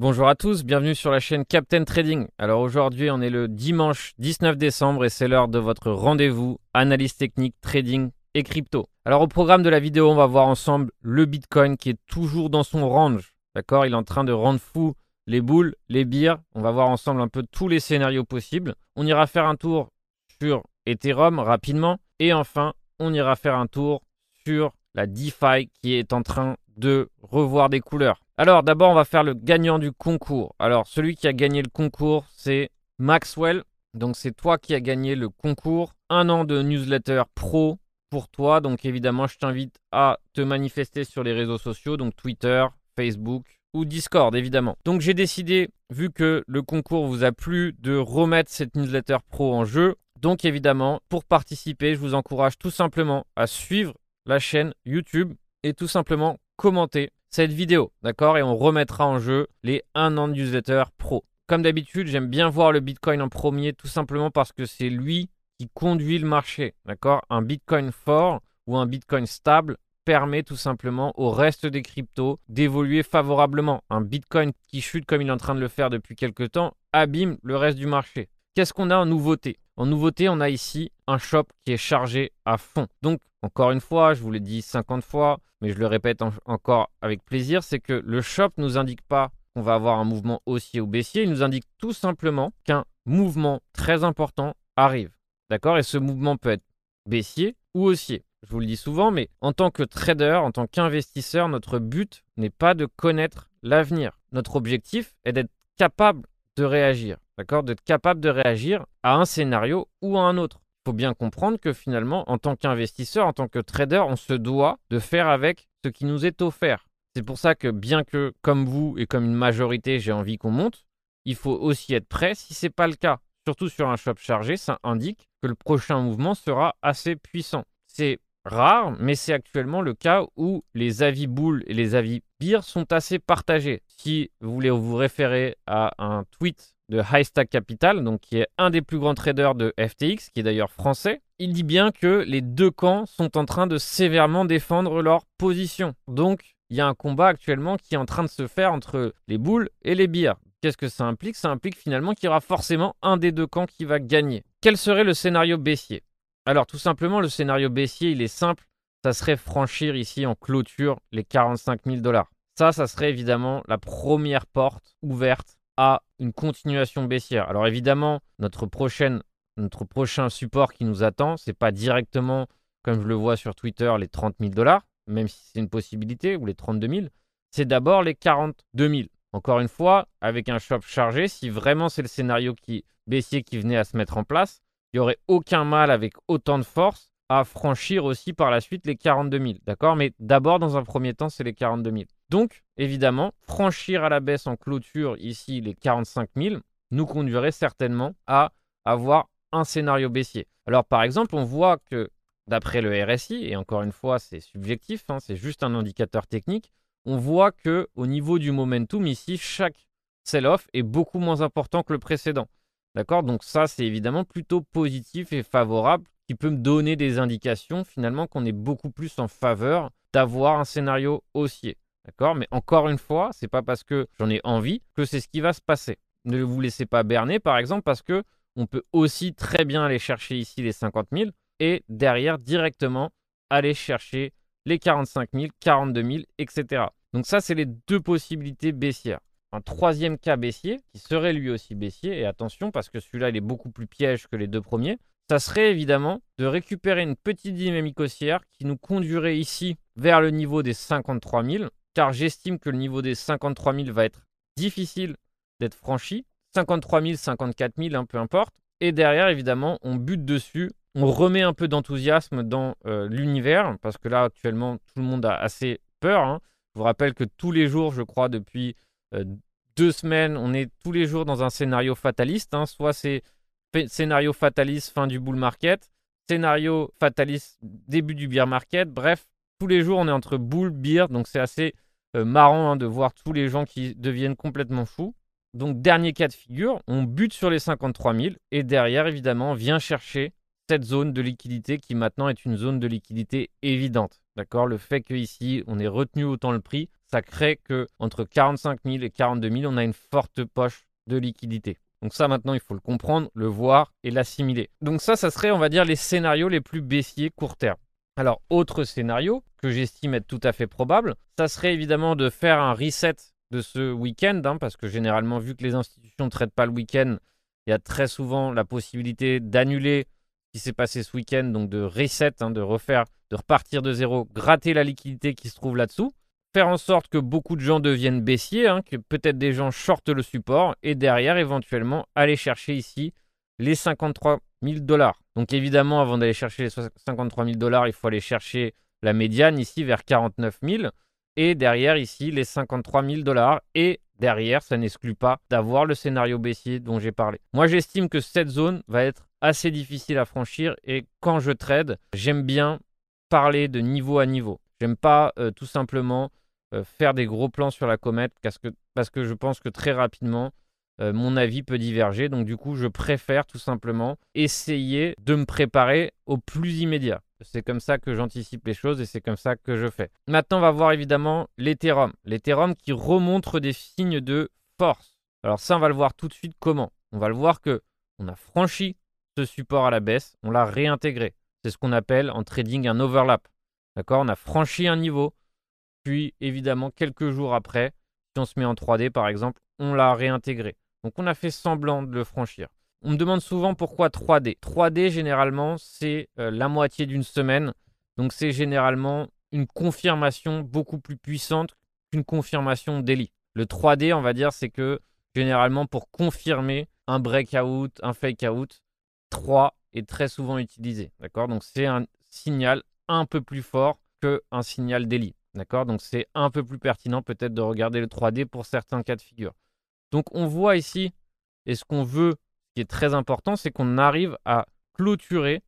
Bonjour à tous, bienvenue sur la chaîne Captain Trading. Alors aujourd'hui on est le dimanche 19 décembre et c'est l'heure de votre rendez-vous analyse technique, trading et crypto. Alors au programme de la vidéo on va voir ensemble le Bitcoin qui est toujours dans son range. D'accord? Il est en train de rendre fou les boules, les bières. On va voir ensemble un peu tous les scénarios possibles. On ira faire un tour sur Ethereum rapidement. Et enfin on ira faire un tour sur la DeFi qui est en train de revoir des couleurs. Alors d'abord, on va faire le gagnant du concours. Alors celui qui a gagné le concours, c'est Maxwell. Donc c'est toi qui as gagné le concours. Un an de newsletter pro pour toi. Donc évidemment, je t'invite à te manifester sur les réseaux sociaux, donc Twitter, Facebook ou Discord évidemment. Donc j'ai décidé, vu que le concours vous a plu, de remettre cette newsletter pro en jeu. Donc évidemment, pour participer, je vous encourage tout simplement à suivre la chaîne YouTube et tout simplement commenter cette vidéo, d'accord Et on remettra en jeu les 1 an de newsletter pro. Comme d'habitude, j'aime bien voir le Bitcoin en premier, tout simplement parce que c'est lui qui conduit le marché, d'accord Un Bitcoin fort ou un Bitcoin stable permet tout simplement au reste des cryptos d'évoluer favorablement. Un Bitcoin qui chute comme il est en train de le faire depuis quelques temps abîme le reste du marché. Qu'est-ce qu'on a en nouveauté? En nouveauté, on a ici un shop qui est chargé à fond. Donc, encore une fois, je vous l'ai dit 50 fois, mais je le répète encore avec plaisir, c'est que le shop ne nous indique pas qu'on va avoir un mouvement haussier ou baissier, il nous indique tout simplement qu'un mouvement très important arrive. D'accord? Et ce mouvement peut être baissier ou haussier. Je vous le dis souvent, mais en tant que trader, en tant qu'investisseur, notre but n'est pas de connaître l'avenir. Notre objectif est d'être capable de réagir. D'accord? D'être capable de réagir à un scénario ou à un autre faut bien comprendre que finalement, en tant qu'investisseur, en tant que trader, on se doit de faire avec ce qui nous est offert. C'est pour ça que bien que, comme vous et comme une majorité, j'ai envie qu'on monte, il faut aussi être prêt si ce n'est pas le cas. Surtout sur un shop chargé, ça indique que le prochain mouvement sera assez puissant. C'est rare, mais c'est actuellement le cas où les avis boules et les avis beer sont assez partagés. Si vous voulez vous référer à un tweet de High Stack Capital, donc qui est un des plus grands traders de FTX, qui est d'ailleurs français, il dit bien que les deux camps sont en train de sévèrement défendre leur position. Donc, il y a un combat actuellement qui est en train de se faire entre les boules et les bières. Qu'est-ce que ça implique? Ça implique finalement qu'il y aura forcément un des deux camps qui va gagner. Quel serait le scénario baissier? Alors, tout simplement, le scénario baissier, il est simple. Ça serait franchir ici en clôture les 45 000 dollars. Ça, ça serait évidemment la première porte ouverte à une continuation baissière. Alors évidemment, notre, prochaine, notre prochain support qui nous attend, c'est pas directement, comme je le vois sur Twitter, les 30 000 dollars, même si c'est une possibilité, ou les 32 000, c'est d'abord les 42 000. Encore une fois, avec un shop chargé, si vraiment c'est le scénario qui, baissier qui venait à se mettre en place, il n'y aurait aucun mal avec autant de force à franchir aussi par la suite les 42 000. D'accord? Mais d'abord, dans un premier temps, c'est les 42 000. Donc, évidemment, franchir à la baisse en clôture ici les 45 000 nous conduirait certainement à avoir un scénario baissier. Alors, par exemple, on voit que d'après le RSI, et encore une fois, c'est subjectif, hein, c'est juste un indicateur technique, on voit que au niveau du momentum ici, chaque sell-off est beaucoup moins important que le précédent. D'accord? Donc ça, c'est évidemment plutôt positif et favorable, qui peut me donner des indications finalement qu'on est beaucoup plus en faveur d'avoir un scénario haussier. D'accord? Mais encore une fois, c'est pas parce que j'en ai envie que c'est ce qui va se passer. Ne vous laissez pas berner, par exemple, parce que on peut aussi très bien aller chercher ici les 50 000 et derrière directement aller chercher les 45 000, 42 000, etc. Donc ça, c'est les deux possibilités baissières. Un troisième cas baissier, qui serait lui aussi baissier, et attention parce que celui-là, il est beaucoup plus piège que les deux premiers, ça serait évidemment de récupérer une petite dynamique haussière qui nous conduirait ici vers le niveau des 53 000 car j'estime que le niveau des 53 000 va être difficile d'être franchi. 53 000, 54 000, peu importe. Et derrière, évidemment, on bute dessus, on remet un peu d'enthousiasme dans euh, l'univers, parce que là, actuellement, tout le monde a assez peur. Hein. Je vous rappelle que tous les jours, je crois, depuis euh, deux semaines, on est tous les jours dans un scénario fataliste. Hein. Soit c'est scénario fataliste, fin du bull market, scénario fataliste, début du bear market. Bref, tous les jours, on est entre bull, bear, donc c'est assez euh, marrant hein, de voir tous les gens qui deviennent complètement fous. Donc, dernier cas de figure, on bute sur les 53 000 et derrière, évidemment, vient chercher cette zone de liquidité qui maintenant est une zone de liquidité évidente. D'accord? Le fait qu'ici, on ait retenu autant le prix, ça crée que entre 45 000 et 42 000, on a une forte poche de liquidité. Donc ça maintenant, il faut le comprendre, le voir et l'assimiler. Donc ça, ça serait, on va dire, les scénarios les plus baissiers court terme. Alors, autre scénario que j'estime être tout à fait probable, ça serait évidemment de faire un reset de ce week-end, hein, parce que généralement, vu que les institutions ne traitent pas le week-end, il y a très souvent la possibilité d'annuler ce qui s'est passé ce week-end, donc de reset, hein, de refaire, de repartir de zéro, gratter la liquidité qui se trouve là-dessous, faire en sorte que beaucoup de gens deviennent baissiers, hein, que peut-être des gens shortent le support, et derrière, éventuellement, aller chercher ici les 53 000 dollars. Donc évidemment, avant d'aller chercher les 53 000 dollars, il faut aller chercher la médiane ici vers 49 000 et derrière ici les 53 000 dollars et derrière ça n'exclut pas d'avoir le scénario baissier dont j'ai parlé. Moi j'estime que cette zone va être assez difficile à franchir et quand je trade j'aime bien parler de niveau à niveau. J'aime pas euh, tout simplement euh, faire des gros plans sur la comète parce que, parce que je pense que très rapidement euh, mon avis peut diverger. Donc du coup je préfère tout simplement essayer de me préparer au plus immédiat. C'est comme ça que j'anticipe les choses et c'est comme ça que je fais. Maintenant, on va voir évidemment l'Ethereum. L'Ethereum qui remontre des signes de force. Alors ça, on va le voir tout de suite comment? On va le voir que on a franchi ce support à la baisse, on l'a réintégré. C'est ce qu'on appelle en trading un overlap. D'accord? On a franchi un niveau, puis évidemment quelques jours après, si on se met en 3D par exemple, on l'a réintégré. Donc on a fait semblant de le franchir. On me demande souvent pourquoi 3D. 3D, généralement, c'est euh, la moitié d'une semaine. Donc, c'est généralement une confirmation beaucoup plus puissante qu'une confirmation daily. Le 3D, on va dire, c'est que généralement, pour confirmer un breakout, un fake out, 3 est très souvent utilisé. D'accord? Donc, c'est un signal un peu plus fort qu'un signal daily. D'accord? Donc, c'est un peu plus pertinent peut-être de regarder le 3D pour certains cas de figure. Donc, on voit ici, et ce qu'on veut qui est très important, c'est qu'on arrive à clôturer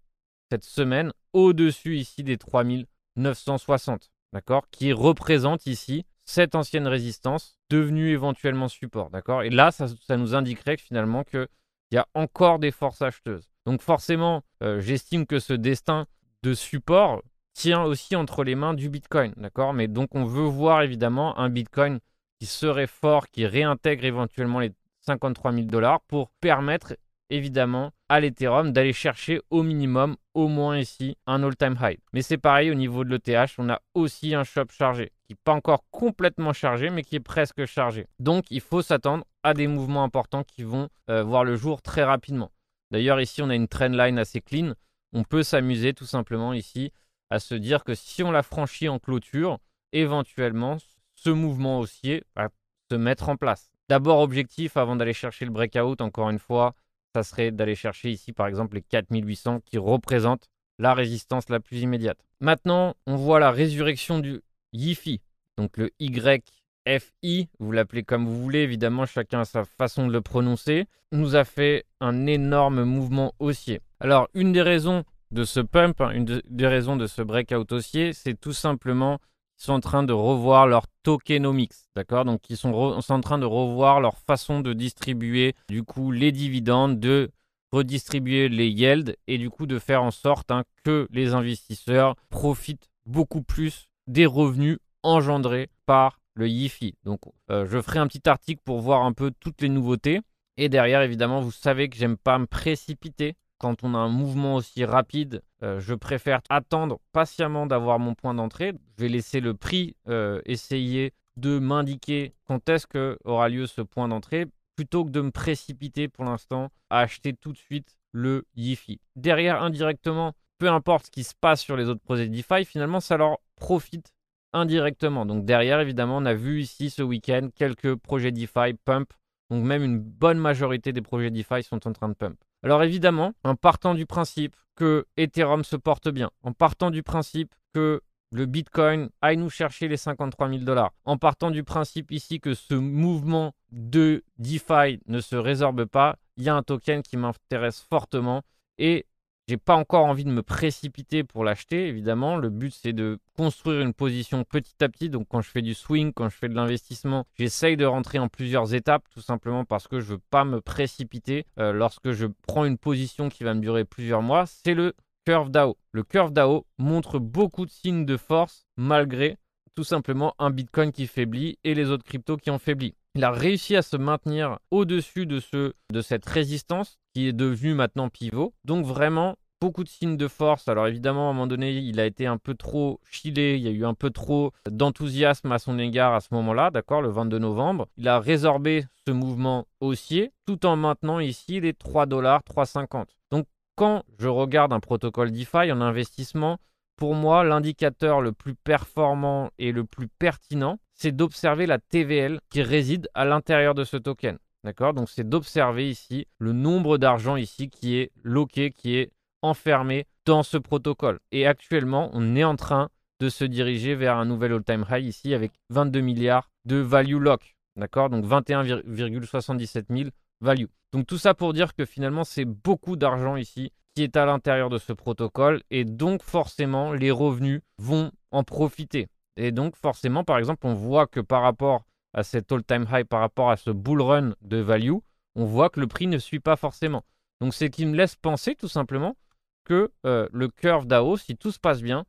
cette semaine au-dessus ici des 3960, d'accord Qui représente ici cette ancienne résistance devenue éventuellement support, d'accord Et là, ça, nous indiquerait que finalement qu'il y a encore des forces acheteuses. Donc forcément, euh, j'estime que ce destin de support tient aussi entre les mains du Bitcoin, d'accord Mais donc on veut voir évidemment un Bitcoin qui serait fort, qui réintègre éventuellement les 53 000 dollars pour permettre évidemment à l'Ethereum d'aller chercher au minimum, au moins ici, un all-time high. Mais c'est pareil au niveau de l'ETH, on a aussi un shop chargé, qui n'est pas encore complètement chargé, mais qui est presque chargé. Donc il faut s'attendre à des mouvements importants qui vont euh, voir le jour très rapidement. D'ailleurs ici on a une trendline assez clean, on peut s'amuser tout simplement ici à se dire que si on la franchit en clôture, éventuellement ce mouvement haussier va se mettre en place. D'abord, objectif, avant d'aller chercher le breakout, encore une fois, ça serait d'aller chercher ici, par exemple, les 4800 qui représentent la résistance la plus immédiate. Maintenant, on voit la résurrection du YIFI, donc le YFI, vous l'appelez comme vous voulez, évidemment, chacun a sa façon de le prononcer, nous a fait un énorme mouvement haussier. Alors, une des raisons de ce pump, hein, une des raisons de ce breakout haussier, c'est tout simplement sont en train de revoir leur tokenomics, d'accord? Donc ils sont, en train de revoir leur façon de distribuer du coup les dividendes, de redistribuer les yields et du coup de faire en sorte hein, que les investisseurs profitent beaucoup plus des revenus engendrés par le YIFI. Donc euh, je ferai un petit article pour voir un peu toutes les nouveautés. Et derrière, évidemment, vous savez que j'aime pas me précipiter quand on a un mouvement aussi rapide, euh, je préfère attendre patiemment d'avoir mon point d'entrée. Je vais laisser le prix euh, essayer de m'indiquer quand est-ce que aura lieu ce point d'entrée plutôt que de me précipiter pour l'instant à acheter tout de suite le YIFI. Derrière, indirectement, peu importe ce qui se passe sur les autres projets DeFi, finalement, ça leur profite indirectement. Donc derrière, évidemment, on a vu ici ce week-end quelques projets DeFi pump. Donc même une bonne majorité des projets DeFi sont en train de pump. Alors évidemment, en partant du principe que Ethereum se porte bien, en partant du principe que le Bitcoin aille nous chercher les 53 000 dollars, en partant du principe ici que ce mouvement de DeFi ne se résorbe pas, il y a un token qui m'intéresse fortement et j'ai pas encore envie de me précipiter pour l'acheter, évidemment. Le but, c'est de construire une position petit à petit. Donc, quand je fais du swing, quand je fais de l'investissement, j'essaye de rentrer en plusieurs étapes, tout simplement parce que je veux pas me précipiter euh, lorsque je prends une position qui va me durer plusieurs mois. C'est le curve DAO. Le curve DAO montre beaucoup de signes de force malgré tout simplement un Bitcoin qui faiblit et les autres cryptos qui ont faibli. Il a réussi à se maintenir au-dessus de, ce, de cette résistance qui est devenue maintenant pivot. Donc vraiment, beaucoup de signes de force. Alors évidemment, à un moment donné, il a été un peu trop chillé, il y a eu un peu trop d'enthousiasme à son égard à ce moment-là, d'accord, le 22 novembre. Il a résorbé ce mouvement haussier tout en maintenant ici les 3 dollars, 3,50. Donc quand je regarde un protocole DeFi en investissement, pour moi, l'indicateur le plus performant et le plus pertinent, c'est d'observer la TVL qui réside à l'intérieur de ce token. D'accord? Donc c'est d'observer ici le nombre d'argent ici qui est loqué, qui est enfermé dans ce protocole. Et actuellement, on est en train de se diriger vers un nouvel all-time high ici avec 22 milliards de value lock. D'accord? Donc 21,77 000 value. Donc tout ça pour dire que finalement, c'est beaucoup d'argent ici qui est à l'intérieur de ce protocole et donc forcément, les revenus vont en profiter. Et donc forcément, par exemple, on voit que par rapport à cet all-time high, par rapport à ce bull run de value, on voit que le prix ne suit pas forcément. Donc c'est qui me laisse penser tout simplement que euh, le curve DAO, si tout se passe bien,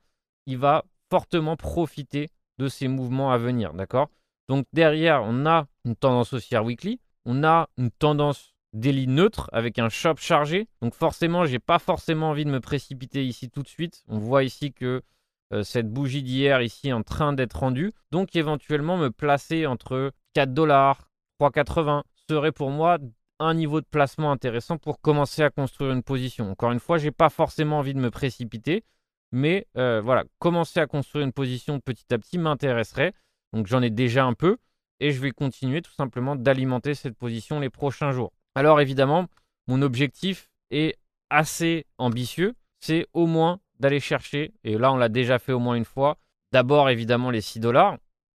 il va fortement profiter de ces mouvements à venir. D'accord? Donc derrière, on a une tendance haussière weekly, on a une tendance daily neutre avec un shop chargé. Donc forcément, j'ai pas forcément envie de me précipiter ici tout de suite. On voit ici que cette bougie d'hier ici en train d'être rendue. Donc éventuellement me placer entre 4 dollars, 3,80 serait pour moi un niveau de placement intéressant pour commencer à construire une position. Encore une fois, je n'ai pas forcément envie de me précipiter, mais euh, voilà, commencer à construire une position petit à petit m'intéresserait. Donc j'en ai déjà un peu et je vais continuer tout simplement d'alimenter cette position les prochains jours. Alors évidemment, mon objectif est assez ambitieux, c'est au moins d'aller chercher, et là on l'a déjà fait au moins une fois, d'abord évidemment les 6 dollars,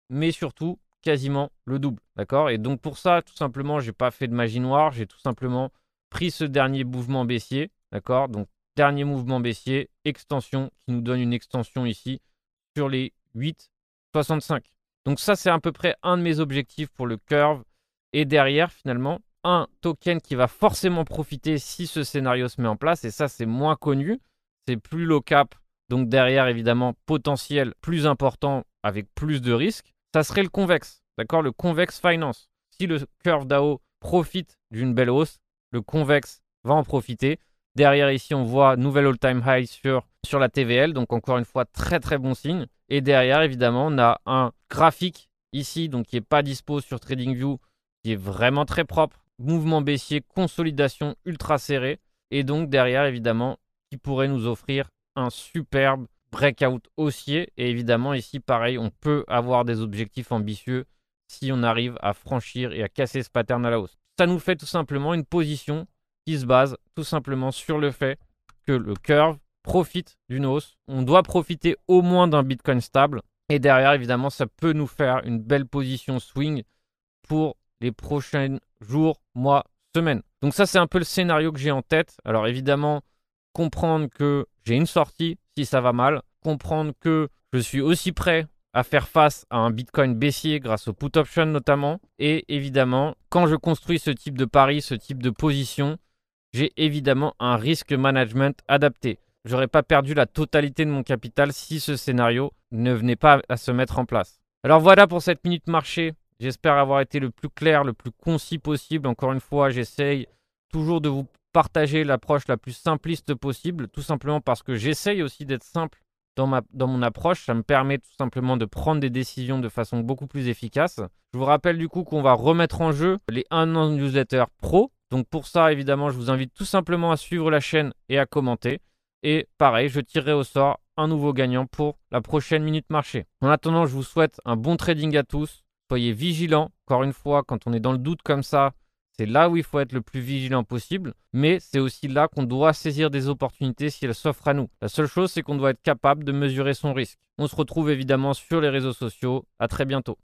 mais surtout quasiment le double. D'accord? Et donc pour ça, tout simplement, j'ai pas fait de magie noire, j'ai tout simplement pris ce dernier mouvement baissier. D'accord? Donc dernier mouvement baissier, extension qui nous donne une extension ici sur les 8,65. Donc ça, c'est à peu près un de mes objectifs pour le curve. Et derrière, finalement, un token qui va forcément profiter si ce scénario se met en place. Et ça, c'est moins connu. C'est plus low cap. Donc derrière, évidemment, potentiel plus important avec plus de risques ça serait le convexe. D'accord? Le convexe finance. Si le curve DAO profite d'une belle hausse, le convexe va en profiter. Derrière ici, on voit nouvelle all-time high sur, sur la TVL. Donc encore une fois, très très bon signe. Et derrière, évidemment, on a un graphique ici, donc qui n'est pas dispo sur TradingView, qui est vraiment très propre. Mouvement baissier, consolidation ultra serrée. Et donc derrière, évidemment, qui pourrait nous offrir un superbe breakout haussier. Et évidemment, ici, pareil, on peut avoir des objectifs ambitieux si on arrive à franchir et à casser ce pattern à la hausse. Ça nous fait tout simplement une position qui se base tout simplement sur le fait que le curve profite d'une hausse. On doit profiter au moins d'un Bitcoin stable. Et derrière, évidemment, ça peut nous faire une belle position swing pour les prochains jours, mois, semaines. Donc ça, c'est un peu le scénario que j'ai en tête. Alors évidemment, comprendre que j'ai une sortie si ça va mal, comprendre que je suis aussi prêt à faire face à un Bitcoin baissier grâce au put option notamment. Et évidemment, quand je construis ce type de pari, ce type de position, j'ai évidemment un risque management adapté. J'aurais pas perdu la totalité de mon capital si ce scénario ne venait pas à se mettre en place. Alors voilà pour cette minute marché. J'espère avoir été le plus clair, le plus concis possible. Encore une fois, j'essaye toujours de vous partager l'approche la plus simpliste possible, tout simplement parce que j'essaye aussi d'être simple dans, ma, dans mon approche. Ça me permet tout simplement de prendre des décisions de façon beaucoup plus efficace. Je vous rappelle du coup qu'on va remettre en jeu les 1 an newsletter pro. Donc pour ça, évidemment, je vous invite tout simplement à suivre la chaîne et à commenter. Et pareil, je tirerai au sort un nouveau gagnant pour la prochaine minute marché. En attendant, je vous souhaite un bon trading à tous. Soyez vigilants. Encore une fois, quand on est dans le doute comme ça, c'est là où il faut être le plus vigilant possible, mais c'est aussi là qu'on doit saisir des opportunités si elles s'offrent à nous. La seule chose, c'est qu'on doit être capable de mesurer son risque. On se retrouve évidemment sur les réseaux sociaux. À très bientôt.